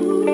Ooh.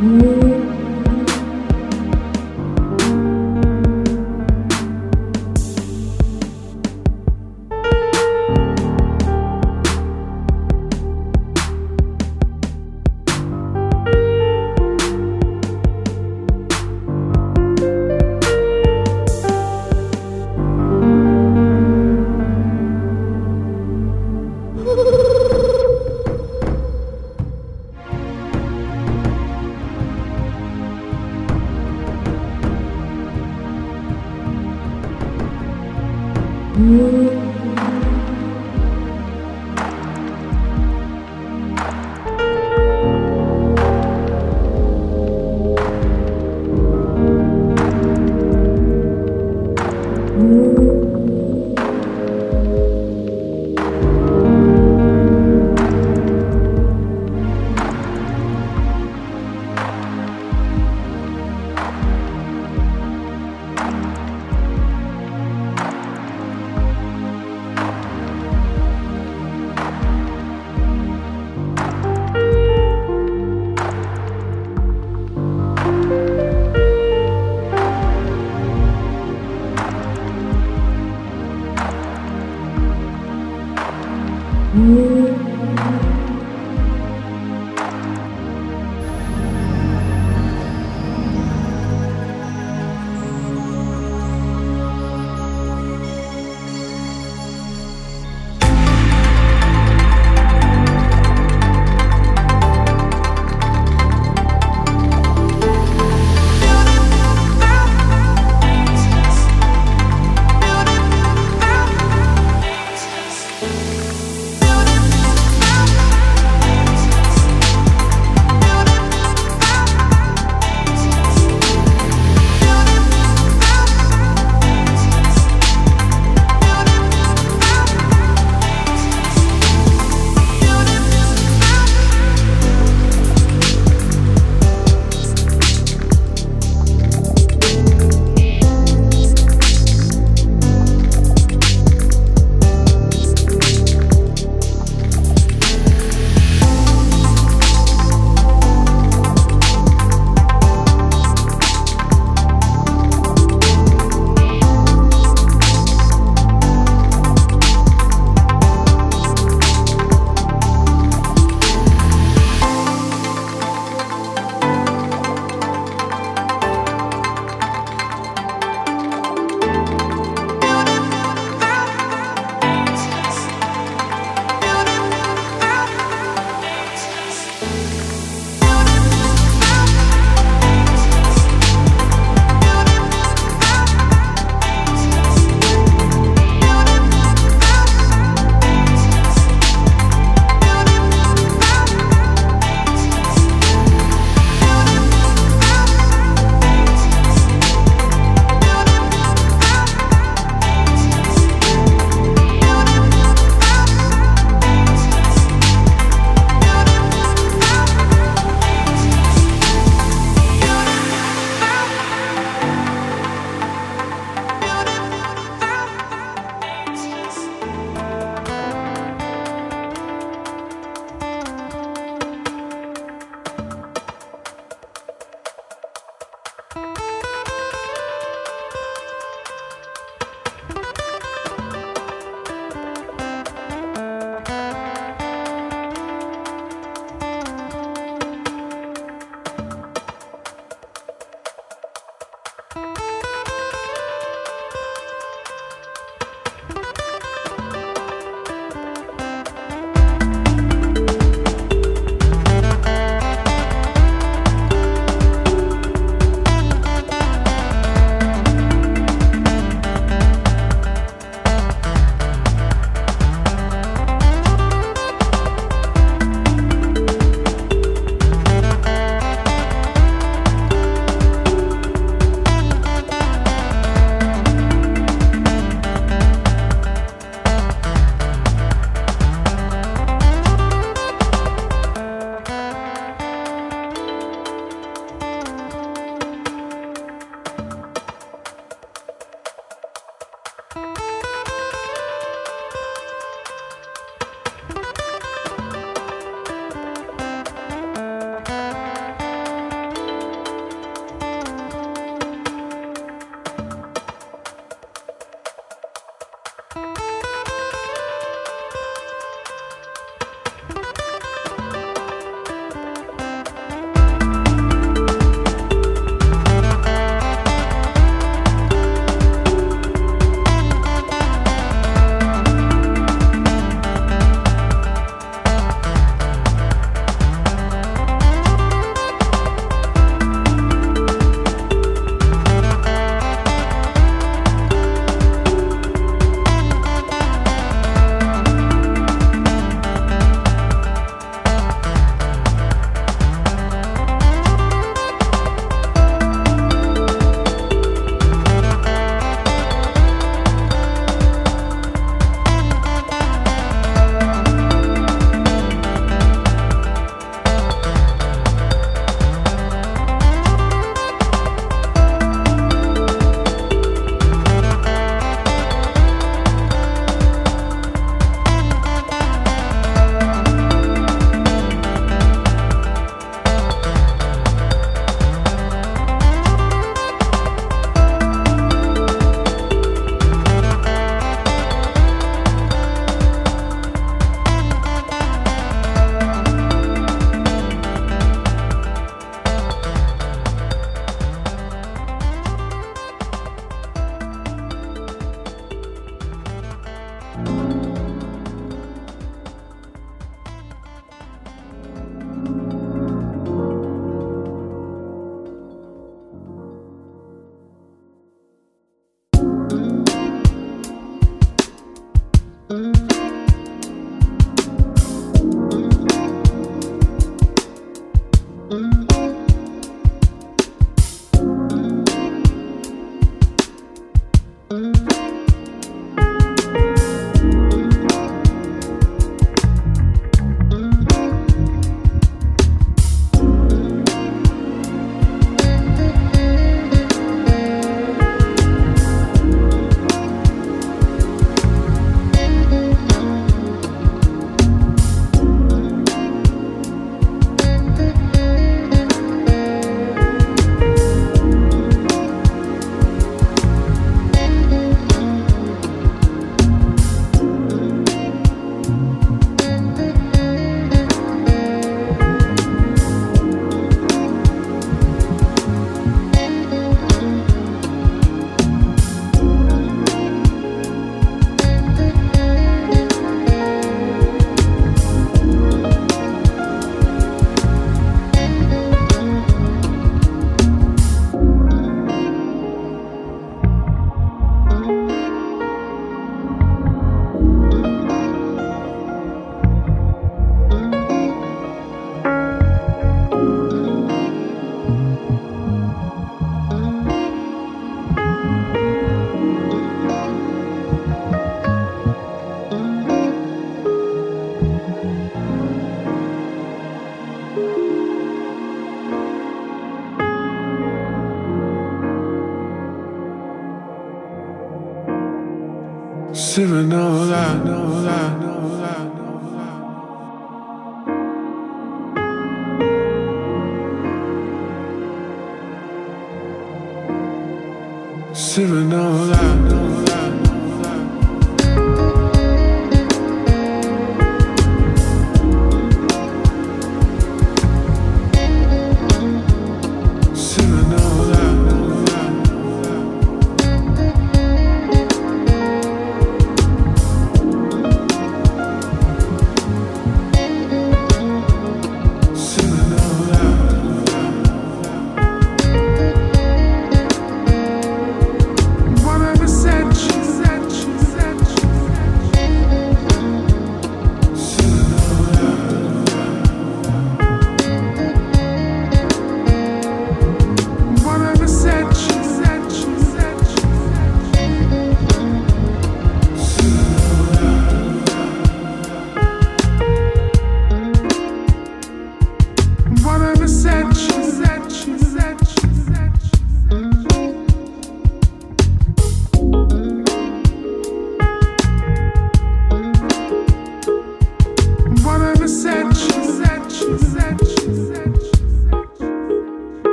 Mm. wanna know that, know that, know that. Should I know that, know that?